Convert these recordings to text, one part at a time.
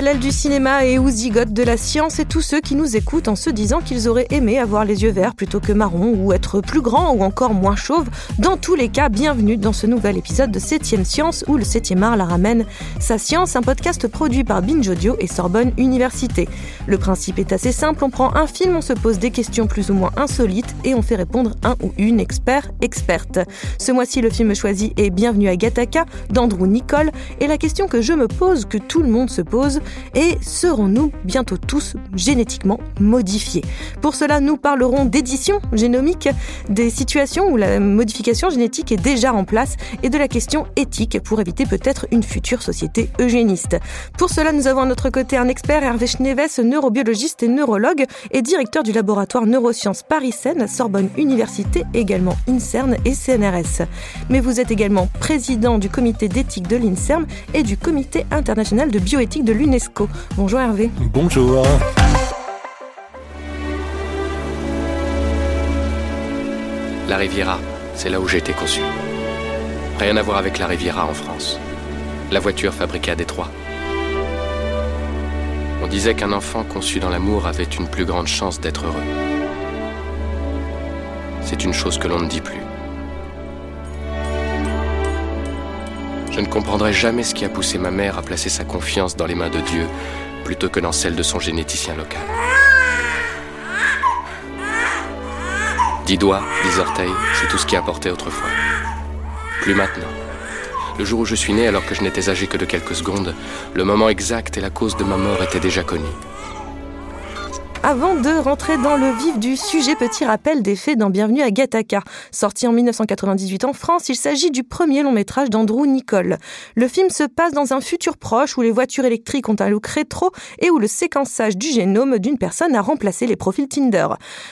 L'aile du cinéma et aux zigotes de la science et tous ceux qui nous écoutent en se disant qu'ils auraient aimé avoir les yeux verts plutôt que marron ou être plus grand ou encore moins chauve. Dans tous les cas, bienvenue dans ce nouvel épisode de 7ème Science où le 7ème art la ramène. Sa science, un podcast produit par Binge Audio et Sorbonne Université. Le principe est assez simple, on prend un film, on se pose des questions plus ou moins insolites et on fait répondre un ou une expert, experte. Ce mois-ci, le film choisi est Bienvenue à Gattaca d'Andrew Nicole et la question que je me pose, que tout le monde se pose et serons-nous bientôt tous génétiquement modifiés Pour cela, nous parlerons d'édition génomique, des situations où la modification génétique est déjà en place et de la question éthique pour éviter peut-être une future société eugéniste. Pour cela, nous avons à notre côté un expert, Hervé Schneves, neurobiologiste et neurologue et directeur du laboratoire neurosciences Paris-Seine, Sorbonne Université, également INSERN et CNRS. Mais vous êtes également président du comité d'éthique de l'INSERM et du comité international de bioéthique de l'UNESCO. Bonjour Hervé. Bonjour. La Riviera, c'est là où j'ai été conçu. Rien à voir avec la Riviera en France. La voiture fabriquée à Détroit. On disait qu'un enfant conçu dans l'amour avait une plus grande chance d'être heureux. C'est une chose que l'on ne dit plus. Je ne comprendrai jamais ce qui a poussé ma mère à placer sa confiance dans les mains de Dieu plutôt que dans celles de son généticien local. Dix doigts, dix orteils, c'est tout ce qui importait autrefois. Plus maintenant. Le jour où je suis né, alors que je n'étais âgé que de quelques secondes, le moment exact et la cause de ma mort étaient déjà connus. Avant de rentrer dans le vif du sujet, petit rappel des faits dans Bienvenue à Gattaca. Sorti en 1998 en France, il s'agit du premier long métrage d'Andrew Nicole. Le film se passe dans un futur proche où les voitures électriques ont un look rétro et où le séquençage du génome d'une personne a remplacé les profils Tinder.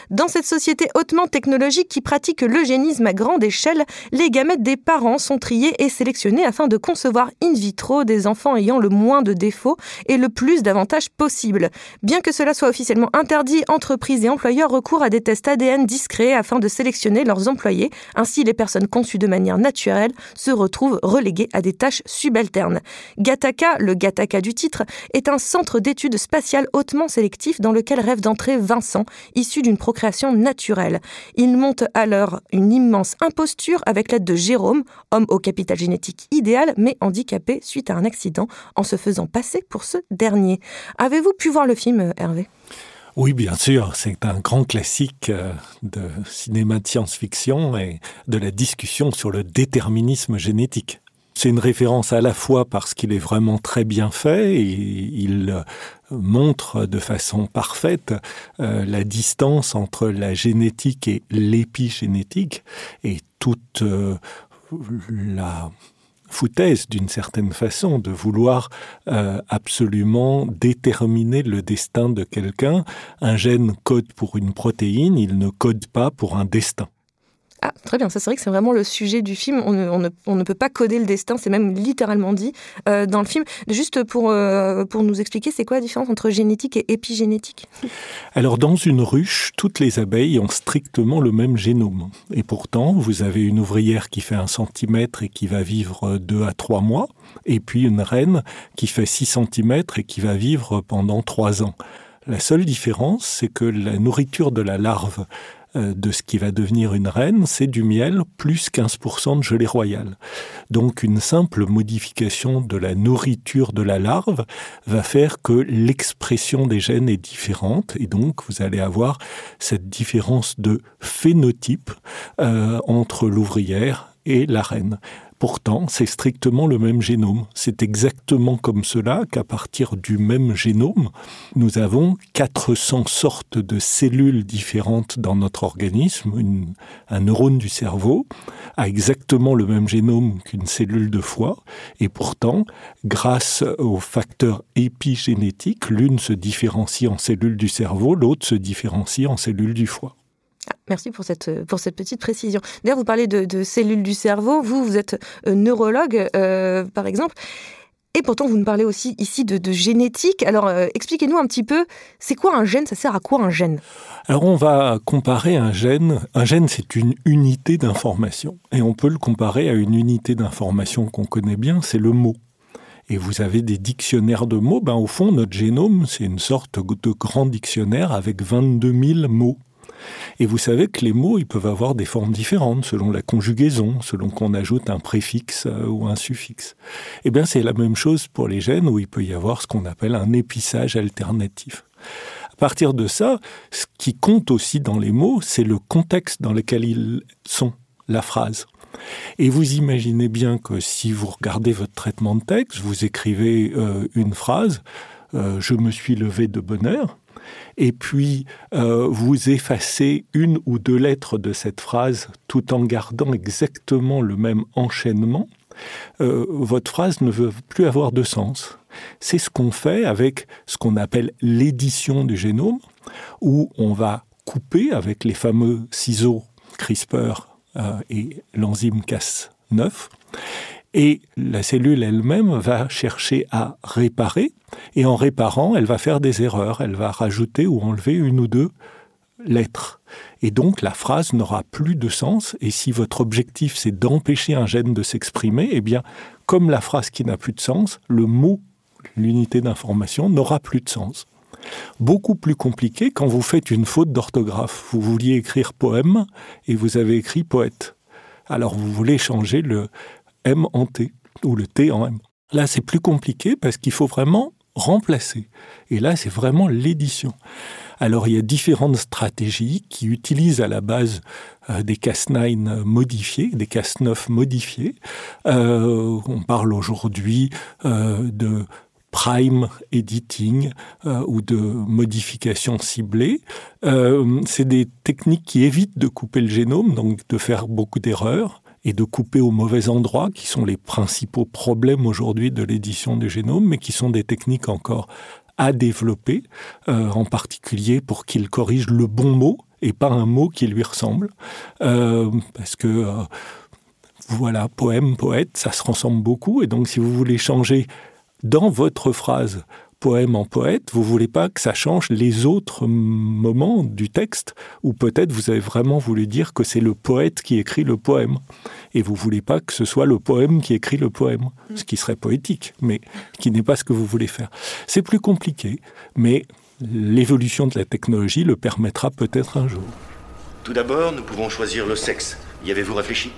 Dans cette société hautement technologique qui pratique l'eugénisme à grande échelle, les gamètes des parents sont triées et sélectionnées afin de concevoir in vitro des enfants ayant le moins de défauts et le plus d'avantages possible. Bien que cela soit officiellement interdit, entreprises et employeurs recourent à des tests ADN discrets afin de sélectionner leurs employés. Ainsi, les personnes conçues de manière naturelle se retrouvent reléguées à des tâches subalternes. Gattaca, le Gattaca du titre, est un centre d'études spatiales hautement sélectif dans lequel rêve d'entrer Vincent, issu d'une procréation naturelle. Il monte alors une immense imposture avec l'aide de Jérôme, homme au capital génétique idéal mais handicapé suite à un accident en se faisant passer pour ce dernier. Avez-vous pu voir le film, Hervé? Oui, bien sûr, c'est un grand classique euh, de cinéma de science-fiction et de la discussion sur le déterminisme génétique. C'est une référence à la fois parce qu'il est vraiment très bien fait et il euh, montre de façon parfaite euh, la distance entre la génétique et l'épigénétique et toute la foutaise d'une certaine façon de vouloir euh, absolument déterminer le destin de quelqu'un. Un gène code pour une protéine, il ne code pas pour un destin. Ah, très bien, ça c'est vrai que c'est vraiment le sujet du film. On ne, peut pas coder le destin, c'est même littéralement dit euh, dans le film. Juste pour, euh, pour nous expliquer, c'est quoi la différence entre génétique et épigénétique? Alors, dans une ruche, toutes les abeilles ont strictement le même génome. Et pourtant, vous avez une ouvrière qui fait un centimètre et qui va vivre deux à trois mois, et puis une reine qui fait 6 cm et qui va vivre pendant trois ans. La seule différence, c'est que la nourriture de la larve de ce qui va devenir une reine, c'est du miel plus 15% de gelée royale. Donc une simple modification de la nourriture de la larve va faire que l'expression des gènes est différente et donc vous allez avoir cette différence de phénotype euh, entre l'ouvrière et la reine. Pourtant, c'est strictement le même génome. C'est exactement comme cela qu'à partir du même génome, nous avons 400 sortes de cellules différentes dans notre organisme. Un neurone du cerveau a exactement le même génome qu'une cellule de foie. Et pourtant, grâce aux facteurs épigénétiques, l'une se différencie en cellules du cerveau, l'autre se différencie en cellules du foie. Merci pour cette, pour cette petite précision. D'ailleurs, vous parlez de, cellules du cerveau. Vous, vous êtes euh, neurologue, euh, par exemple. Et pourtant, vous nous parlez aussi ici de, génétique. Alors, euh, expliquez-nous un petit peu, c'est quoi un gène? Ça sert à quoi un gène? Alors, on va comparer un gène. Un gène, c'est une unité d'information. Et on peut le comparer à une unité d'information qu'on connaît bien, c'est le mot. et vous avez des dictionnaires de mots, ben, au fond, notre génome, c'est une sorte de grand dictionnaire avec 22 000 mots. Et vous savez que les mots, ils peuvent avoir des formes différentes selon la conjugaison, selon qu'on ajoute un préfixe euh, ou un suffixe. Eh bien, c'est la même chose pour les gènes où il peut y avoir ce qu'on appelle un épissage alternatif. À partir de ça, ce qui compte aussi dans les mots, c'est le contexte dans lequel ils sont, la phrase. Et vous imaginez bien que si vous regardez votre traitement de texte, vous écrivez euh, une phrase, euh, je me suis levé de bonne heure, et puis euh, vous effacez une ou deux lettres de cette phrase tout en gardant exactement le même enchaînement, votre phrase ne veut plus avoir de sens. C'est ce qu'on fait avec ce qu'on appelle l'édition du génome, où on va couper avec les fameux ciseaux CRISPR euh, et l'enzyme Cas9. Et la cellule elle-même va chercher à réparer, et en réparant, elle va faire des erreurs, elle va rajouter ou enlever une ou deux lettres. Et donc la phrase n'aura plus de sens, et si votre objectif c'est d'empêcher un gène de s'exprimer, eh bien, comme la phrase qui n'a plus de sens, le mot, l'unité d'information, n'aura plus de sens. Beaucoup plus compliqué quand vous faites une faute d'orthographe. Vous vouliez écrire poème et vous avez écrit poète. Alors vous voulez changer le M en T ou le T en M. Là, c'est plus compliqué parce qu'il faut vraiment remplacer. Et là, c'est vraiment l'édition. Alors, il y a différentes stratégies qui utilisent à la base euh, des Cas9 modifiés, des Cas9 modifiés. Euh, on parle aujourd'hui euh, de prime editing ou de modification ciblée. C'est des techniques qui évitent de couper le génome, donc de faire beaucoup d'erreurs et de couper au mauvais endroit, qui sont les principaux problèmes aujourd'hui de l'édition du génome, mais qui sont des techniques encore à développer, euh, en particulier pour qu'il corrige le bon mot et pas un mot qui lui ressemble, parce que voilà, poème, poète, ça se ressemble beaucoup, et donc si vous voulez changer dans votre phrase poème en poète, vous voulez pas que ça change les autres moments du texte, ou peut-être vous avez vraiment voulu dire que c'est le poète qui écrit le poème, et vous voulez pas que ce soit le poème qui écrit le poème, ce qui serait poétique, mais qui n'est pas ce que vous voulez faire. C'est plus compliqué, mais l'évolution de la technologie le permettra peut-être un jour. Tout d'abord, nous pouvons choisir le sexe. Y avez-vous réfléchi?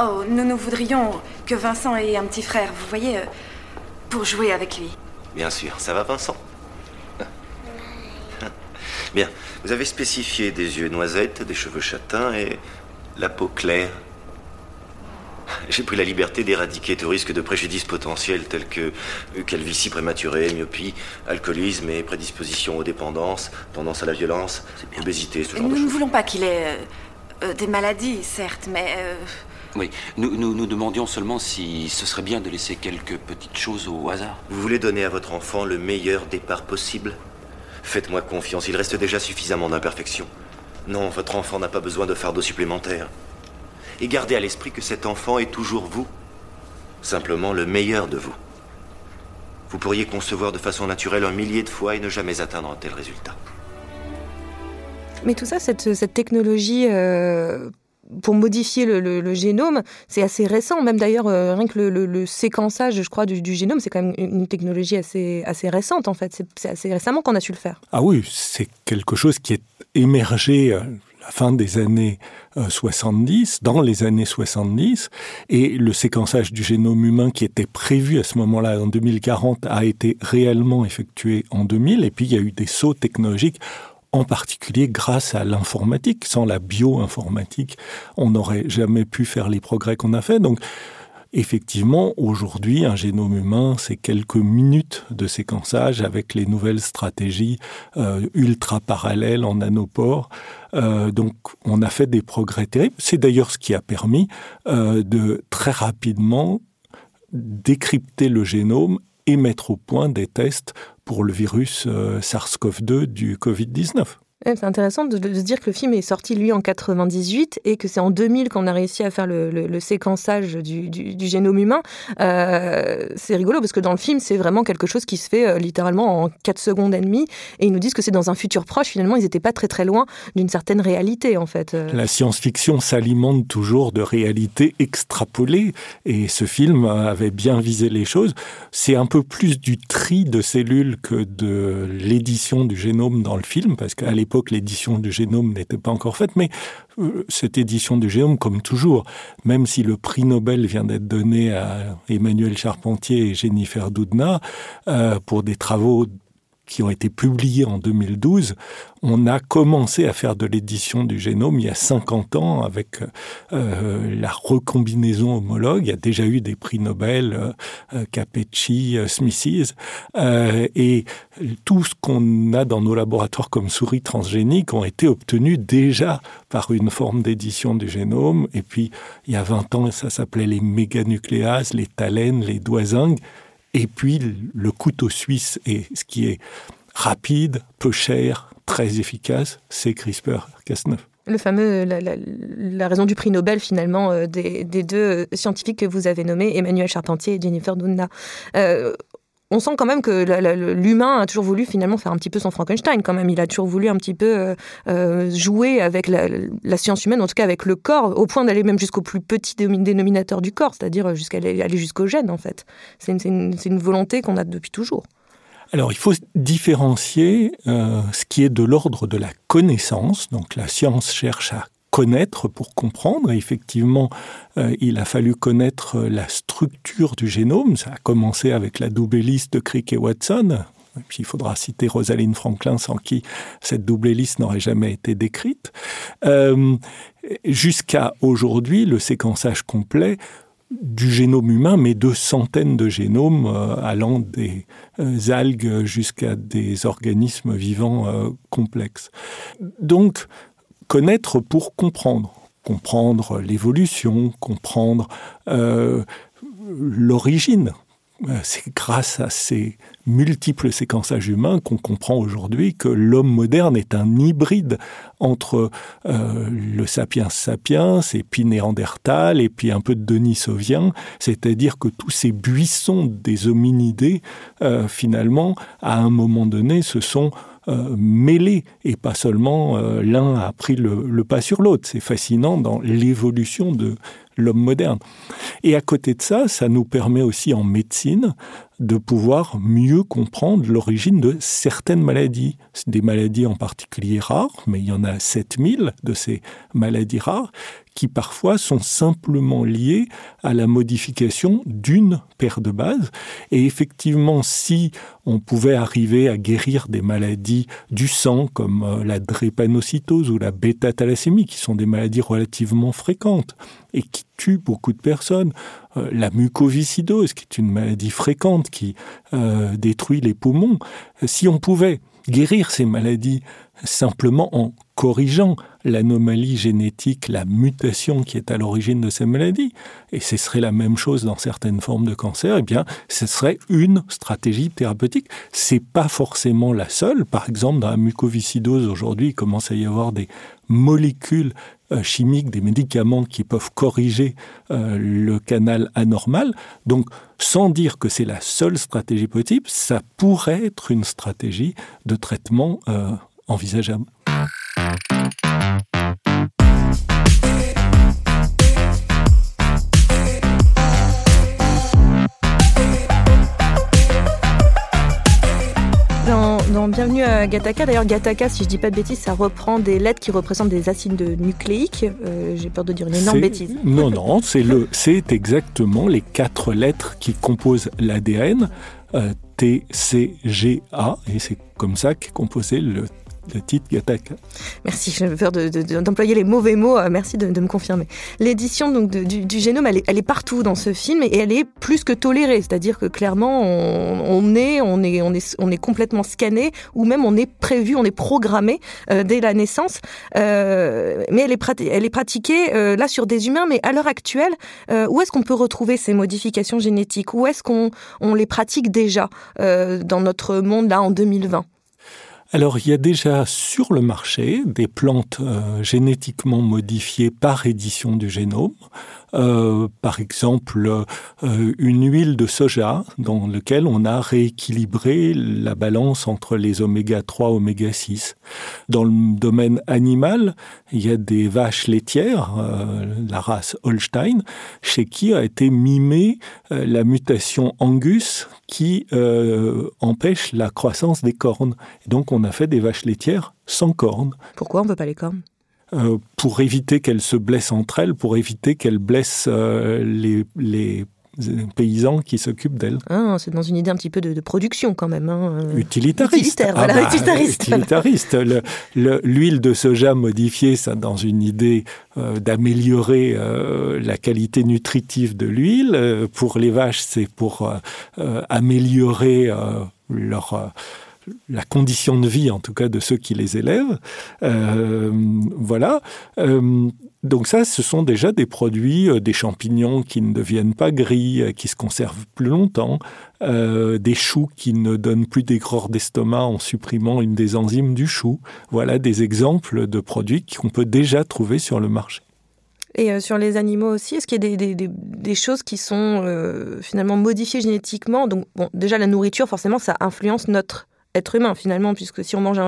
Oh, nous nous voudrions que Vincent ait un petit frère, vous voyez. Euh, pour jouer avec lui. Bien sûr, ça va Vincent? Bien, vous avez spécifié des yeux noisettes, des cheveux châtains et la peau claire. J'ai pris la liberté d'éradiquer tout risque de préjudice potentiel tels que calvitie prématurée, myopie, alcoolisme et prédisposition aux dépendances, tendance à la violence, obésité, ce genre nous de choses. Nous ne voulons pas qu'il ait euh, euh, des maladies, certes, mais... Euh, oui, nous, nous, demandions seulement si ce serait bien de laisser quelques petites choses au hasard. Vous voulez donner à votre enfant le meilleur départ possible? Faites-moi confiance, il reste déjà suffisamment d'imperfections. Non, votre enfant n'a pas besoin de fardeau supplémentaire. Et gardez à l'esprit que cet enfant est toujours vous. Simplement le meilleur de vous. Vous pourriez concevoir de façon naturelle un millier de fois et ne jamais atteindre un tel résultat. Mais tout ça, cette, cette technologie euh, pour modifier le, génome, c'est assez récent. Même d'ailleurs, euh, rien que le, séquençage, je crois, du, génome, c'est quand même une technologie assez, assez récente, en fait. C'est assez récemment qu'on a su le faire. Ah oui, c'est quelque chose qui est émergé à la fin des années 70, euh, dans les années 70, et le séquençage du génome humain qui était prévu à ce moment-là, en 2040, a été réellement effectué en 2000, et puis il y a eu des sauts technologiques en particulier grâce à l'informatique. Sans la bioinformatique, on n'aurait jamais pu faire les progrès qu'on a fait. Donc, effectivement, aujourd'hui, un génome humain, c'est quelques minutes de séquençage avec les nouvelles stratégies euh, ultra parallèles en nanopores. Euh, donc, on a fait des progrès terribles. C'est d'ailleurs ce qui a permis euh, de très rapidement décrypter le génome et mettre au point des tests pour le virus euh, SARS-CoV-2 du Covid-19. C'est intéressant de, se dire que le film est sorti lui en 98 et que c'est en 2000 qu'on a réussi à faire le, séquençage du, génome humain. Euh, c'est rigolo parce que dans le film, c'est vraiment quelque chose qui se fait euh, littéralement en 4 secondes et demie. Et ils nous disent que c'est dans un futur proche. Finalement, ils n'étaient pas très très loin d'une certaine réalité en fait. Euh. La science-fiction s'alimente toujours de réalités extrapolées et ce film avait bien visé les choses. C'est un peu plus du tri de cellules que de l'édition du génome dans le film parce qu'à l'époque l'édition du génome n'était pas encore faite, mais euh, cette édition du génome, comme toujours, même si le prix Nobel vient d'être donné à Emmanuel Charpentier et Jennifer Doudna euh, pour des travaux qui ont été publiés en 2012, on a commencé à faire de l'édition du génome il y a 50 ans avec euh, la recombinaison homologue. Il y a déjà eu des prix Nobel, euh, euh Capecci, euh, et tout ce qu'on a dans nos laboratoires comme souris transgéniques ont été obtenus déjà par une forme d'édition du génome. Et puis, il y a 20 ans, ça s'appelait les méganucléases, les talènes, les doisingues. Et puis le couteau suisse, et ce qui est rapide, peu cher, très efficace, c'est CRISPR-Cas9. Le fameux, la, raison du prix Nobel finalement euh, des, deux euh, scientifiques que vous avez nommés, Emmanuel Charpentier et Jennifer Doudna. Euh, on sent quand même que l'humain a toujours voulu finalement faire un petit peu son Frankenstein quand même. Il a toujours voulu un petit peu euh, euh, jouer avec la, science humaine, en tout cas avec le corps, au point d'aller même jusqu'au plus petit dénominateur du corps, c'est-à-dire jusqu'à aller jusqu'au gène en fait. C'est une, volonté qu'on a depuis toujours. Alors il faut différencier euh, ce qui est de l'ordre de la connaissance, donc la science cherche à connaître pour comprendre. Et effectivement, euh, il a fallu connaître la structure du génome. Ça a commencé avec la double liste de Crick et Watson. Puis il faudra citer Rosalind Franklin, sans qui cette double liste n'aurait jamais été décrite. Euh, jusqu'à aujourd'hui, le séquençage complet du génome humain, mais de centaines de génomes euh, allant des algues jusqu'à des organismes vivants complexes. Donc, connaître pour comprendre, comprendre l'évolution, comprendre euh, l'origine. Euh, c'est grâce à ces multiples séquençages humains qu'on comprend aujourd'hui que l'homme moderne est un hybride entre euh, le sapiens sapiens et puis Néandertal et puis un peu de Denisovien, c'est-à-dire que tous ces buissons des hominidés, finalement, à un moment donné, se sont euh, mêlés et pas seulement euh, l'un a pris le, pas sur l'autre. C'est fascinant dans l'évolution de l'homme moderne. Et à côté de ça, ça nous permet aussi en médecine de pouvoir mieux comprendre l'origine de certaines maladies. Des maladies en particulier rares, mais il y en a 7000 de ces maladies rares qui parfois sont simplement liées à la modification d'une paire de bases. Et effectivement, si on pouvait arriver à guérir des maladies du sang comme euh, la drépanocytose ou la bêta-thalassémie, qui sont des maladies relativement fréquentes et qui tuent beaucoup de personnes, euh, la mucoviscidose, qui est une maladie fréquente qui euh, détruit les poumons, si on pouvait guérir ces maladies simplement en corrigeant l'anomalie génétique, la mutation qui est à l'origine de ces maladies, et ce serait la même chose dans certaines formes de cancer, eh bien, ce serait une stratégie thérapeutique. C'est pas forcément la seule. Par exemple, dans la mucoviscidose, aujourd'hui, il commence à y avoir des molécules chimiques, des médicaments qui peuvent corriger euh, le canal anormal. Donc, sans dire que c'est la seule stratégie possible, ça pourrait être une stratégie de traitement euh, envisageable. Dans, Bienvenue à Gataka, d'ailleurs Gataka, si je dis pas de bêtises, ça reprend des lettres qui représentent des acides nucléiques. Euh, j'ai peur de dire une énorme bêtise. Non, non, c'est le, c'est exactement les quatre lettres qui composent l'ADN. Euh, T, C, G, A, et c'est comme ça qu'est composé le le titre Gataka. Merci, j'ai peur d'employer les mauvais mots. Euh, merci de, me confirmer. L'édition du, génome, elle est, partout dans ce film et elle est plus que tolérée. C'est-à-dire que clairement, on, est, on est, on est, on est complètement scanné ou même on est prévu, on est programmé euh, dès la naissance. Euh, mais elle est, elle est pratiquée là sur des humains. Mais à l'heure actuelle, où est-ce qu'on peut retrouver ces modifications génétiques? Où est-ce qu'on on les pratique déjà dans notre monde là en 2020 alors il y a déjà sur le marché des plantes euh, génétiquement modifiées par édition du génome. Euh, par exemple, euh, une huile de soja dans laquelle on a rééquilibré la balance entre les oméga 3 et oméga 6. Dans le domaine animal, il y a des vaches laitières, euh, la race Holstein, chez qui a été mimée la mutation Angus qui empêche la croissance des cornes. donc on a fait des vaches laitières sans cornes. Pourquoi on ne veut pas les cornes? Euh, pour éviter qu'elles se blessent entre elles, pour éviter qu'elles blessent euh, les, les paysans qui s'occupent d'elles. Ah, c'est dans une idée un petit peu de, production quand même. Hein. Euh. Utilitariste. Ah voilà, bah, utilitariste. utilitariste. L'huile de soja modifiée, ça dans une idée d'améliorer la qualité nutritive de l'huile. pour les vaches, c'est pour améliorer leur la condition de vie, en tout cas, de ceux qui les élèvent. Euh, voilà. Euh, donc ça, ce sont déjà des produits, euh, des champignons qui ne deviennent pas gris, qui se conservent plus longtemps, des choux qui ne donnent plus d'aigreur d'estomac en supprimant une des enzymes du chou. Voilà des exemples de produits qu'on peut déjà trouver sur le marché. Et sur les animaux aussi, est-ce qu'il y a des, choses qui sont finalement modifiées génétiquement? Donc, bon, déjà, la nourriture, forcément, ça influence notre être humain finalement, puisque si on mange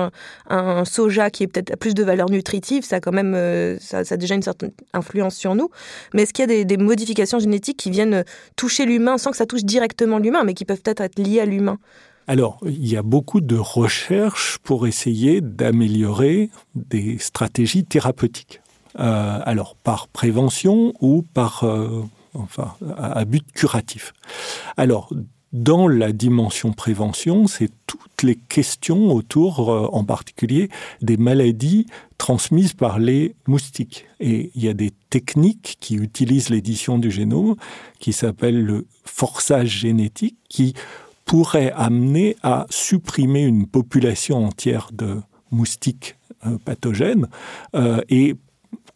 un, soja qui est peut-être plus de valeur nutritive, ça a quand même euh, ça, a déjà une certaine influence sur nous. Mais est-ce qu'il y a des, modifications génétiques qui viennent toucher l'humain sans que ça touche directement l'humain, mais qui peuvent peut-être être liées à l'humain? Alors, il y a beaucoup de recherches pour essayer d'améliorer des stratégies thérapeutiques. Euh, alors, par prévention ou par, euh, enfin, à but curatif. Alors, dans la dimension prévention, c'est toutes les questions autour, euh, en particulier, des maladies transmises par les moustiques. Et il y a des techniques qui utilisent l'édition du génome, qui s'appellent le forçage génétique, qui pourraient amener à supprimer une population entière de moustiques euh, pathogènes euh, et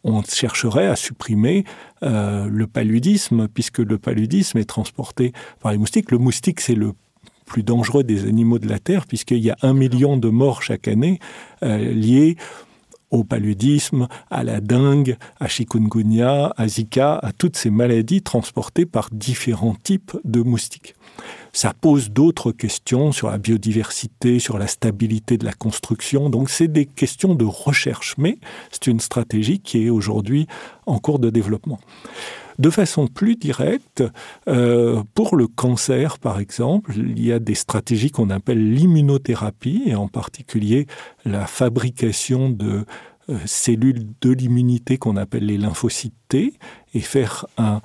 on chercherait à supprimer euh, le paludisme, puisque le paludisme est transporté par les moustiques. Le moustique, c'est le plus dangereux des animaux de la Terre, puisqu'il y a un million de morts chaque année euh, liés au paludisme, à la dengue, à chikungunya, à Zika, à toutes ces maladies transportées par différents types de moustiques. Ça pose d'autres questions sur la biodiversité, sur la stabilité de la construction. Donc c'est des questions de recherche, mais c'est une stratégie qui est aujourd'hui en cours de développement. De façon plus directe, euh, pour le cancer, par exemple, il y a des stratégies qu'on appelle l'immunothérapie, et en particulier la fabrication de euh, cellules de l'immunité qu'on appelle les lymphocytes T, et faire un,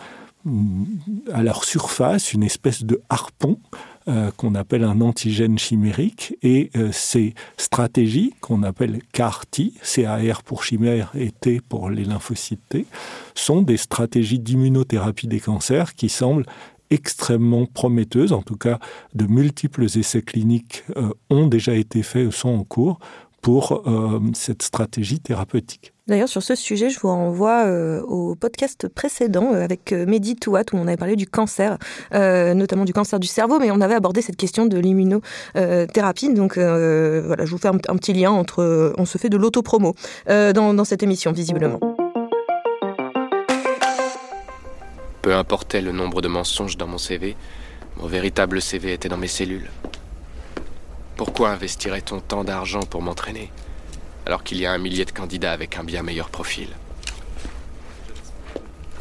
à leur surface une espèce de harpon euh, qu'on appelle un antigène chimérique et euh, ces stratégies qu'on appelle CAR-T, CAR pour chimère et T pour les lymphocytes T, sont des stratégies d'immunothérapie des cancers qui semblent extrêmement prometteuses, en tout cas de multiples essais cliniques euh, ont déjà été faits ou sont en cours pour cette stratégie thérapeutique. D'ailleurs, sur ce sujet, je vous renvoie euh, au podcast précédent euh, avec euh, Mehdi Touat, où on avait parlé du cancer, notamment du cancer du cerveau, mais on avait abordé cette question de l'immunothérapie. Donc voilà, je vous fais un, petit lien entre. on se fait de l'autopromo dans, dans cette émission, visiblement. Peu importait le nombre de mensonges dans mon CV, mon véritable CV était dans mes cellules. Pourquoi investirait-on tant d'argent pour m'entraîner? Alors qu'il y a un millier de candidats avec un bien meilleur profil.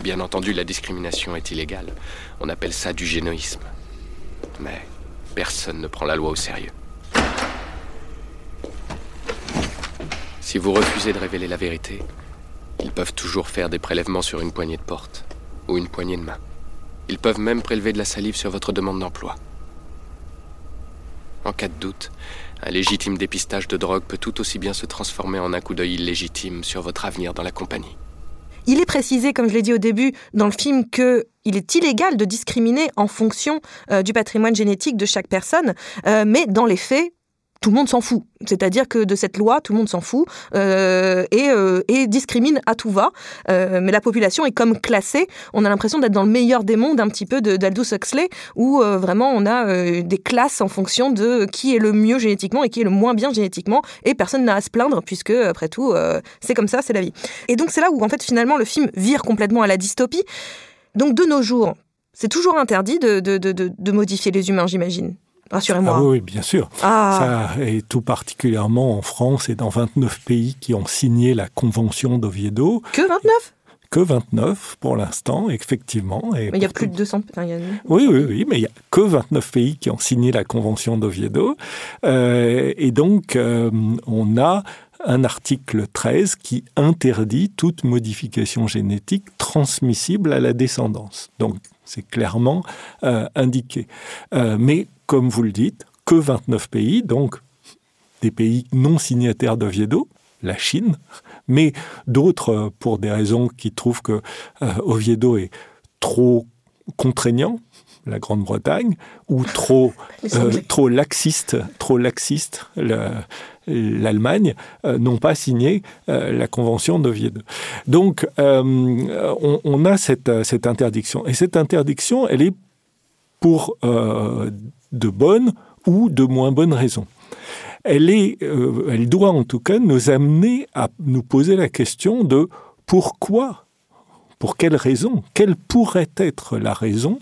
Bien entendu, la discrimination est illégale. On appelle ça du génoïsme. Mais personne ne prend la loi au sérieux. Si vous refusez de révéler la vérité, ils peuvent toujours faire des prélèvements sur une poignée de porte ou une poignée de main. Ils peuvent même prélever de la salive sur votre demande d'emploi. En cas de doute, un légitime dépistage de drogue peut tout aussi bien se transformer en un coup d'œil illégitime sur votre avenir dans la compagnie. Il est précisé, comme je l'ai dit au début, dans le film que il est illégal de discriminer en fonction euh, du patrimoine génétique de chaque personne, euh, mais dans les faits, tout le monde s'en fout. C'est-à-dire que de cette loi, tout le monde s'en fout euh, et, euh, et, discrimine à tout va. Euh, mais la population est comme classée. On a l'impression d'être dans le meilleur des mondes, un petit peu d'Aldous Huxley, où vraiment on a des classes en fonction de qui est le mieux génétiquement et qui est le moins bien génétiquement. Et personne n'a à se plaindre, puisque après tout, c'est comme ça, c'est la vie. Et donc c'est là où en fait finalement le film vire complètement à la dystopie. Donc de nos jours, c'est toujours interdit de modifier les humains, j'imagine. Rassurez-moi. Ah oui, bien sûr. Ah. Ça, et tout particulièrement en France et dans 29 pays qui ont signé la Convention d'Oviedo. Que 29 que 29 pour l'instant, effectivement. mais il y a plus de 200. Enfin, Oui, oui, oui, mais il n'y a que 29 pays qui ont signé la Convention d'Oviedo. Euh, et donc, euh, on a un article 13 qui interdit toute modification génétique transmissible à la descendance. Donc, c'est clairement euh, indiqué. Euh, mais comme vous le dites, que 29 pays, donc des pays non signataires d'Oviedo, la Chine, mais d'autres euh, pour des raisons qui trouvent que Oviedo est trop contraignant, la Grande-Bretagne, ou trop, trop laxiste, trop laxiste, l'Allemagne euh, n'ont pas signé euh, la convention d'Oviedo. Donc, euh, on, a cette, cette, interdiction. Et cette interdiction, elle est pour de bonnes ou de moins bonnes raisons. Elle, est, elle doit en tout cas nous amener à nous poser la question de pourquoi, pour quelle raison, quelle pourrait être la raison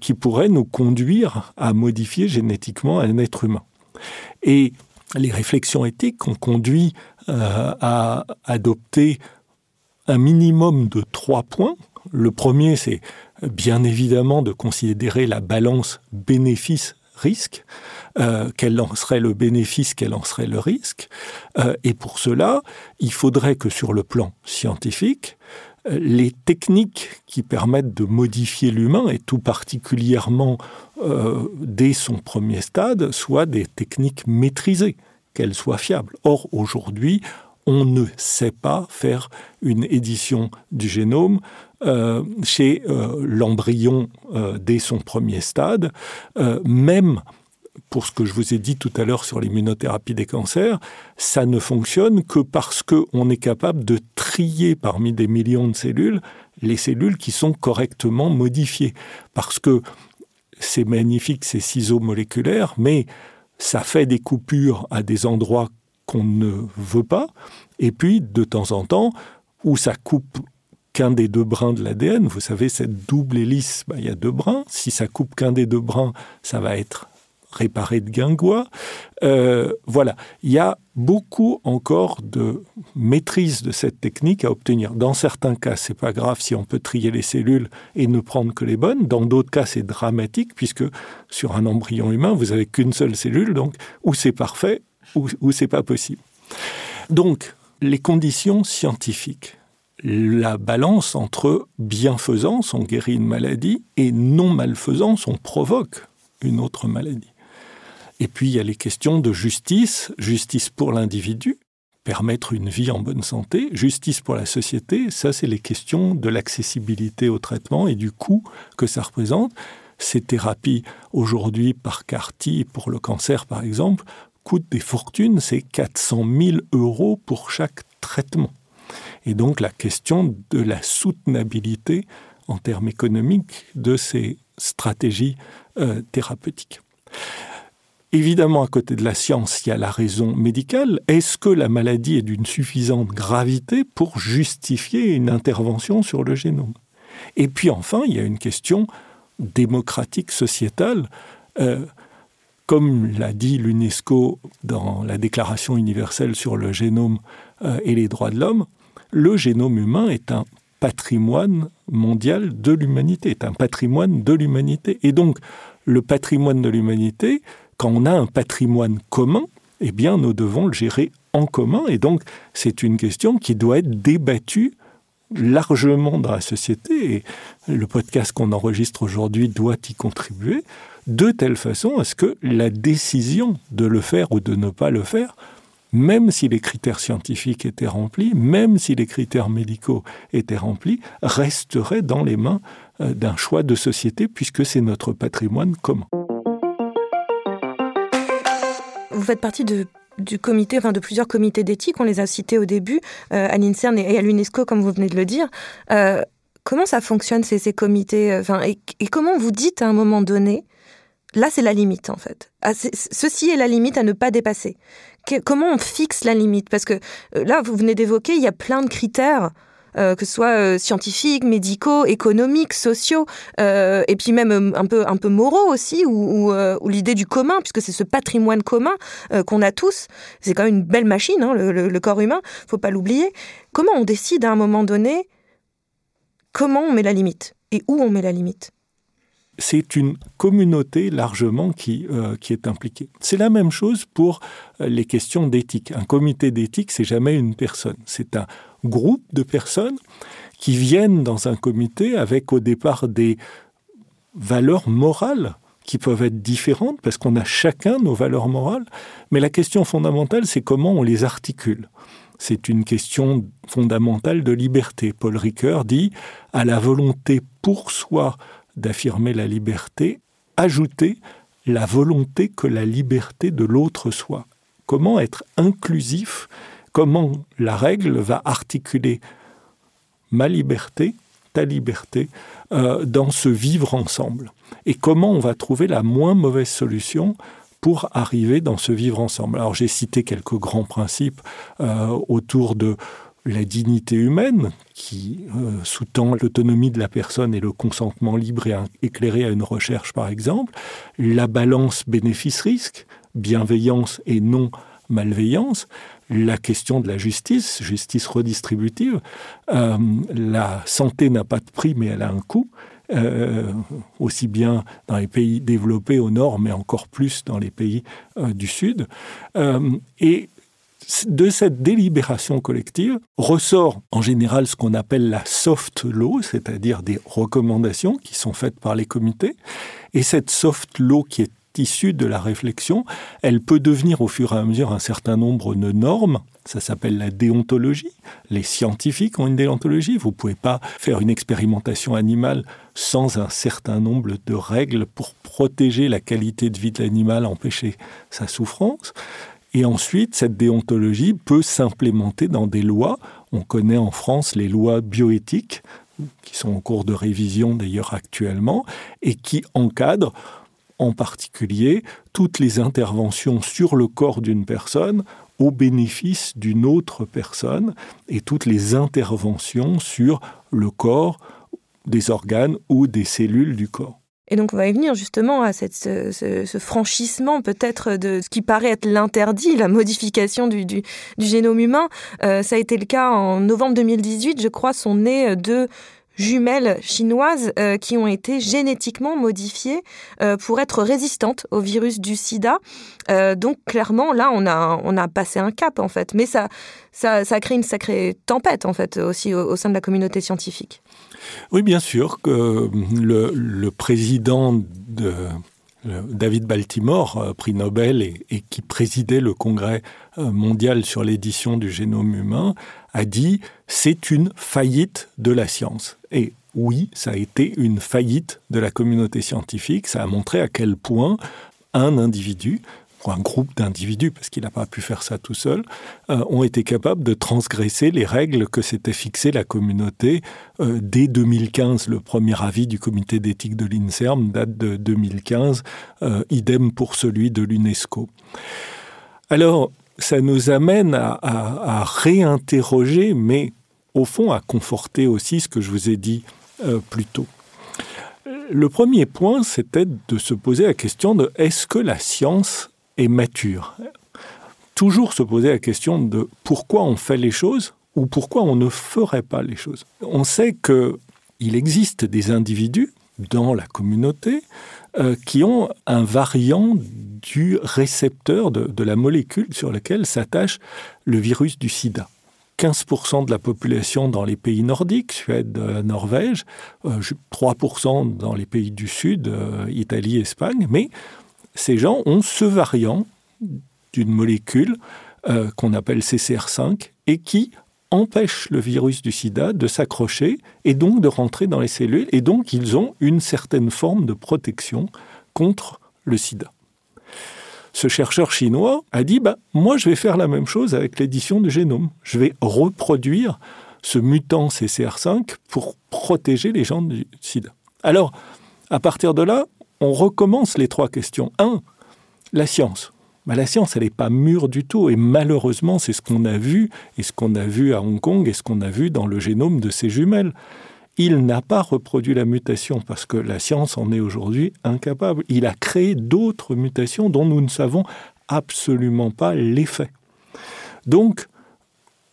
qui pourrait nous conduire à modifier génétiquement un être humain. Et les réflexions éthiques ont conduit euh, à adopter un minimum de trois points. Le premier, c'est bien évidemment de considérer la balance bénéfice-risque. Euh, quel en serait le bénéfice, quel en serait le risque. Euh, et pour cela, il faudrait que sur le plan scientifique, les techniques qui permettent de modifier l'humain, et tout particulièrement euh, dès son premier stade, soient des techniques maîtrisées, qu'elles soient fiables. Or, aujourd'hui, on ne sait pas faire une édition du génome euh, chez euh, l'embryon dès son premier stade, même pour ce que je vous ai dit tout à l'heure sur l'immunothérapie des cancers, ça ne fonctionne que parce qu'on est capable de trier parmi des millions de cellules les cellules qui sont correctement modifiées. Parce que c'est magnifique ces ciseaux moléculaires, mais ça fait des coupures à des endroits qu'on ne veut pas, et puis de temps en temps, où ça coupe qu'un des deux brins de l'ADN, vous savez, cette double hélice, bah, il y a deux brins, si ça coupe qu'un des deux brins, ça va être réparé de guingois. Euh, voilà, il y a beaucoup encore de maîtrise de cette technique à obtenir. Dans certains cas, c'est pas grave si on peut trier les cellules et ne prendre que les bonnes. Dans d'autres cas, c'est dramatique puisque sur un embryon humain, vous avez qu'une seule cellule, donc ou c'est parfait ou, ou c'est pas possible. Donc, les conditions scientifiques la balance entre bienfaisance, on guérit une maladie, et non malfaisance, on provoque une autre maladie. Et puis il y a les questions de justice, justice pour l'individu, permettre une vie en bonne santé, justice pour la société, ça c'est les questions de l'accessibilité au traitement et du coût que ça représente. Ces thérapies aujourd'hui par CAR-T pour le cancer par exemple coûtent des fortunes, c'est 400 000 euros pour chaque traitement. Et donc la question de la soutenabilité en termes économiques de ces stratégies euh, thérapeutiques. Évidemment, à côté de la science, il y a la raison médicale. Est-ce que la maladie est d'une suffisante gravité pour justifier une intervention sur le génome? Et puis enfin, il y a une question démocratique, sociétale. Euh, comme l'a dit l'UNESCO dans la Déclaration universelle sur le génome euh, et les droits de l'homme, le génome humain est un patrimoine mondial de l'humanité, est un patrimoine de l'humanité. Et donc, le patrimoine de l'humanité, quand on a un patrimoine commun, eh bien, nous devons le gérer en commun. Et donc, c'est une question qui doit être débattue largement dans la société. Et le podcast qu'on enregistre aujourd'hui doit y contribuer de telle façon à ce que la décision de le faire ou de ne pas le faire, même si les critères scientifiques étaient remplis, même si les critères médicaux étaient remplis, resterait dans les mains euh, d'un choix de société puisque c'est notre patrimoine commun. vous faites partie de du comité, enfin de plusieurs comités d'éthique, on les a cités au début, euh, à l'INSERN et à l'UNESCO, comme vous venez de le dire. Euh, comment ça fonctionne, ces, ces comités enfin, et, comment vous dites à un moment donné, là c'est la limite en fait. Ah, ceci est la limite à ne pas dépasser. Comment on fixe la limite? Parce que là, vous venez d'évoquer, il y a plein de critères euh, que ce soit euh, scientifiques, médicaux, économiques, sociaux, euh, et puis même un peu, moraux aussi, ou, l'idée du commun, puisque c'est ce patrimoine commun qu'on a tous. C'est quand même une belle machine, hein, le, corps humain, faut pas l'oublier. Comment on décide à un moment donné comment on met la limite? Et où on met la limite? C'est une communauté largement qui, qui est impliquée. C'est la même chose pour les questions d'éthique. Un comité d'éthique, c'est jamais une personne. C'est un groupe de personnes qui viennent dans un comité avec au départ des valeurs morales qui peuvent être différentes parce qu'on a chacun nos valeurs morales, mais la question fondamentale, c'est comment on les articule. C'est une question fondamentale de liberté. Paul Ricoeur dit à la volonté pour soi d'affirmer la liberté, ajouter la volonté que la liberté de l'autre soit. Comment être inclusif? Comment la règle va articuler ma liberté, ta liberté, euh, dans ce vivre ensemble? Et comment on va trouver la moins mauvaise solution pour arriver dans ce vivre ensemble? Alors j'ai cité quelques grands principes euh, autour de la dignité humaine, qui euh, sous-tend l'autonomie de la personne et le consentement libre et éclairé à une recherche, par exemple, la balance bénéfice-risque, bienveillance et non malveillance, la question de la justice, justice redistributive. Euh, la santé n'a pas de prix, mais elle a un coût. Euh, aussi bien dans les pays développés au nord, mais encore plus dans les pays du sud. et de cette délibération collective ressort en général ce qu'on appelle la soft law, c'est-à-dire des recommandations qui sont faites par les comités. Et cette soft law qui est issue de la réflexion, elle peut devenir au fur et à mesure un certain nombre de normes. Ça s'appelle la déontologie. Les scientifiques ont une déontologie. Vous ne pouvez pas faire une expérimentation animale sans un certain nombre de règles pour protéger la qualité de vie de l'animal, empêcher sa souffrance. Et ensuite, cette déontologie peut s'implémenter dans des lois. On connaît en France les lois bioéthiques, qui sont en cours de révision d'ailleurs actuellement, et qui encadrent en particulier toutes les interventions sur le corps d'une personne au bénéfice d'une autre personne et toutes les interventions sur le corps des organes ou des cellules du corps. Et donc on va y venir justement à ce, franchissement peut-être de ce qui paraît être l'interdit, la modification du, du, génome humain. Euh, ça a été le cas en novembre 2018, je crois, sont nés deux jumelles chinoises euh, qui ont été génétiquement modifiées euh, pour être résistantes au virus du sida. Euh, donc clairement, là, on a, on a passé un cap, en fait. Mais ça, ça, ça a créé une sacrée tempête, en fait, aussi au, sein de la communauté scientifique. Oui, bien sûr que le, le président de David Baltimore, prix Nobel et, qui présidait le congrès mondial sur l'édition du génome humain, a dit c'est une faillite de la science. Et oui, ça a été une faillite de la communauté scientifique. Ça a montré à quel point un individu ou un groupe d'individus, parce qu'il n'a pas pu faire ça tout seul, euh, ont été capables de transgresser les règles que s'était fixées la communauté euh, dès 2015. Le premier avis du comité d'éthique de l'INSERM date de 2015, euh, idem pour celui de l'UNESCO. Alors, ça nous amène à, réinterroger, mais au fond à conforter aussi ce que je vous ai dit plus tôt. Le premier point, c'était de se poser la question de est-ce que la science est mature Toujours se poser la question de pourquoi on fait les choses ou pourquoi on ne ferait pas les choses. On sait qu'il existe des individus dans la communauté euh, qui ont un variant du récepteur de, la molécule sur laquelle s'attache le virus du sida. 15% de la population dans les pays nordiques, Suède, euh, Norvège, 3% euh, dans les pays du Sud, Italie, Espagne, mais ces gens ont ce variant d'une molécule qu'on appelle CCR5 et qui empêche le virus du sida de s'accrocher et donc de rentrer dans les cellules, et donc ils ont une certaine forme de protection contre le sida. ce chercheur chinois a dit bah, Moi, je vais faire la même chose avec l'édition du génome. Je vais reproduire ce mutant CCR5 pour protéger les gens du sida. Alors, à partir de là, on recommence les trois questions. Un, la science. Bah, la science, elle n'est pas mûre du tout. Et malheureusement, c'est ce qu'on a vu, et ce qu'on a vu à Hong Kong, et ce qu'on a vu dans le génome de ses jumelles. Il n'a pas reproduit la mutation parce que la science en est aujourd'hui incapable. Il a créé d'autres mutations dont nous ne savons absolument pas l'effet. Donc,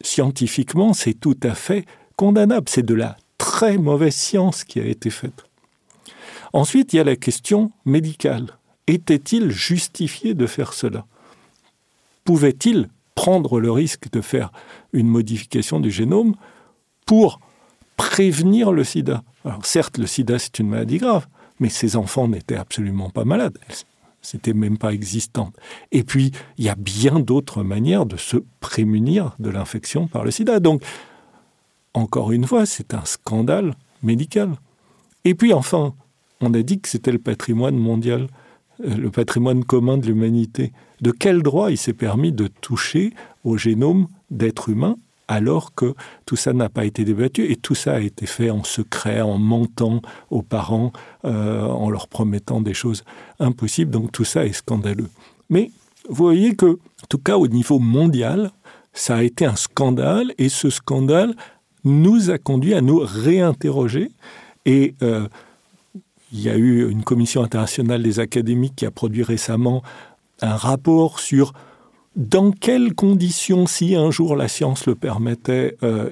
scientifiquement, c'est tout à fait condamnable. C'est de la très mauvaise science qui a été faite. Ensuite, il y a la question médicale. Était-il justifié de faire cela? Pouvait-il prendre le risque de faire une modification du génome pour prévenir le sida? Alors certes, le sida, c'est une maladie grave, mais ces enfants n'étaient absolument pas malades. C'était même pas existant. Et puis, il y a bien d'autres manières de se prémunir de l'infection par le sida. Donc, encore une fois, c'est un scandale médical. Et puis enfin, on a dit que c'était le patrimoine mondial, euh, le patrimoine commun de l'humanité. De quel droit il s'est permis de toucher au génome d'êtres humains alors que tout ça n'a pas été débattu et tout ça a été fait en secret, en mentant aux parents, euh, en leur promettant des choses impossibles. Donc tout ça est scandaleux. Mais vous voyez que, en tout cas au niveau mondial, ça a été un scandale et ce scandale nous a conduit à nous réinterroger et euh, il y a eu une commission internationale des académiques qui a produit récemment un rapport sur dans quelles conditions, si un jour la science le permettait, euh,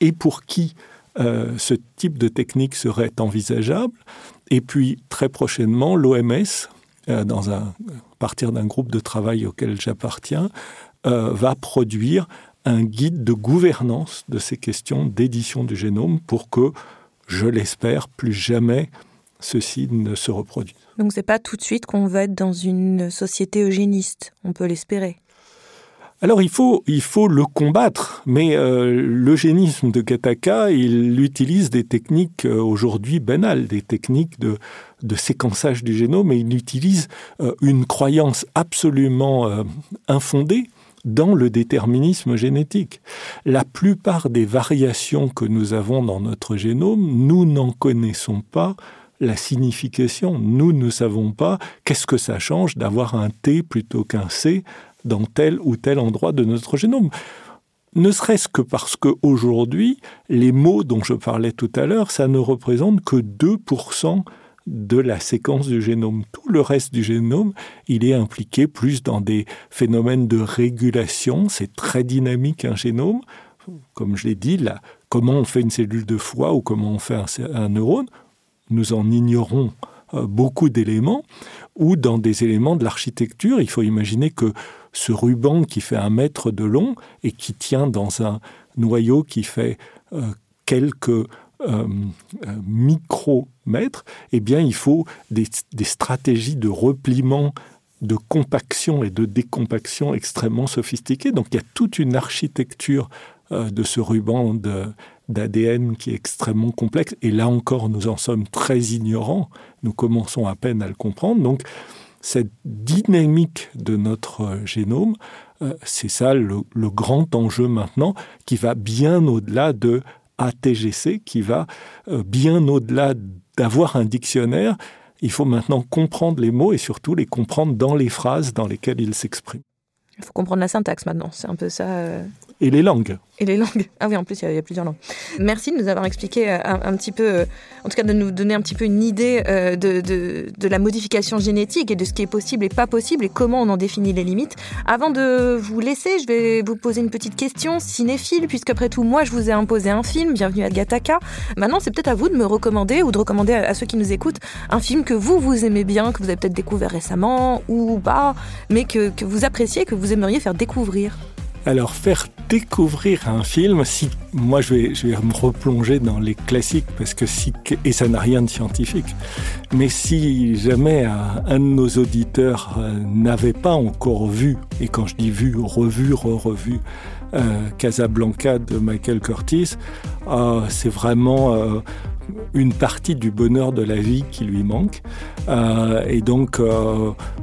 et pour qui euh, ce type de technique serait envisageable. Et puis très prochainement, l'OMS, euh, à partir d'un groupe de travail auquel j'appartiens, va produire un guide de gouvernance de ces questions d'édition du génome pour que, je l'espère, plus jamais ceci ne se reproduise. Donc c'est pas tout de suite qu'on va être dans une société eugéniste, on peut l'espérer. Alors il faut, il faut le combattre, mais euh, l'eugénisme de Gattaca, il utilise des techniques euh, aujourd'hui banales, des techniques de, de, séquençage du génome, et il utilise euh, une croyance absolument infondée dans le déterminisme génétique. La plupart des variations que nous avons dans notre génome, nous n'en connaissons pas la signification. Nous ne savons pas qu'est-ce que ça change d'avoir un T plutôt qu'un C dans tel ou tel endroit de notre génome. Ne serait-ce que parce qu'aujourd'hui, les mots dont je parlais tout à l'heure, ça ne représente que 2% de la séquence du génome. Tout le reste du génome, il est impliqué plus dans des phénomènes de régulation. C'est très dynamique un génome. Comme je l'ai dit, comment on fait une cellule de foie ou comment on fait un neurone, nous en ignorons euh, beaucoup d'éléments, ou dans des éléments de l'architecture. Il faut imaginer que ce ruban qui fait un mètre de long et qui tient dans un noyau qui fait euh, quelques euh, micromètres, eh bien, il faut des, des, stratégies de repliement, de compaction et de décompaction extrêmement sophistiquées. Donc, il y a toute une architecture de ce ruban de, d'ADN qui est extrêmement complexe. Et là encore, nous en sommes très ignorants. Nous commençons à peine à le comprendre. Donc, cette dynamique de notre euh, génome, euh, c'est ça le, grand enjeu maintenant, qui va bien au-delà de ATGC, qui va euh, bien au-delà d'avoir un dictionnaire. Il faut maintenant comprendre les mots et surtout les comprendre dans les phrases dans lesquelles ils s'expriment. Il faut comprendre la syntaxe maintenant, c'est un peu ça. Et les langues. Et les langues. Ah oui, en plus, il y, a plusieurs langues. Merci de nous avoir expliqué euh, un, petit peu, euh, en tout cas de nous donner un petit peu une idée euh, de, de, la modification génétique et de ce qui est possible et pas possible et comment on en définit les limites. Avant de vous laisser, je vais vous poser une petite question cinéphile, puisqu'après tout, moi, je vous ai imposé un film, Bienvenue à Gataka. Maintenant, c'est peut-être à vous de me recommander ou de recommander à, ceux qui nous écoutent un film que vous, vous aimez bien, que vous avez peut-être découvert récemment ou pas, mais que, que vous appréciez, que vous aimeriez faire découvrir. Alors faire découvrir un film, si moi je vais, me replonger dans les classiques parce que si et ça n'a rien de scientifique, mais si jamais un, de nos auditeurs euh, n'avait pas encore vu et quand je dis vu, revu, re-revu euh, Casablanca de Michael Curtis, euh, c'est vraiment une partie du bonheur de la vie qui lui manque. et donc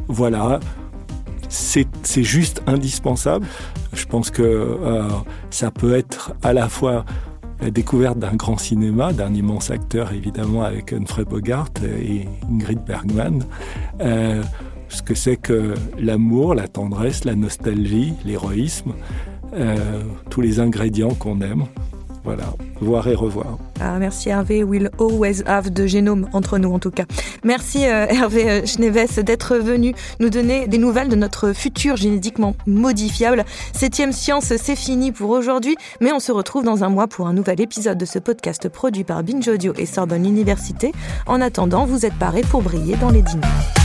voilà c'est juste indispensable. Je pense que euh, ça peut être à la fois la découverte d'un grand cinéma, d'un immense acteur évidemment avec Humphrey Bogart et Ingrid Bergman. Euh, ce que c'est que l'amour, la tendresse, la nostalgie, l'héroïsme, euh, tous les ingrédients qu'on aime. Voilà, voir et revoir. Ah, merci Hervé, we'll always have de génome entre nous en tout cas. Merci euh, Hervé euh, Schneves d'être venu nous donner des nouvelles de notre futur génétiquement modifiable. Septième science, c'est fini pour aujourd'hui, mais on se retrouve dans un mois pour un nouvel épisode de ce podcast produit par Binge Audio et Sorbonne Université. En attendant, vous êtes parés pour briller dans les dîners.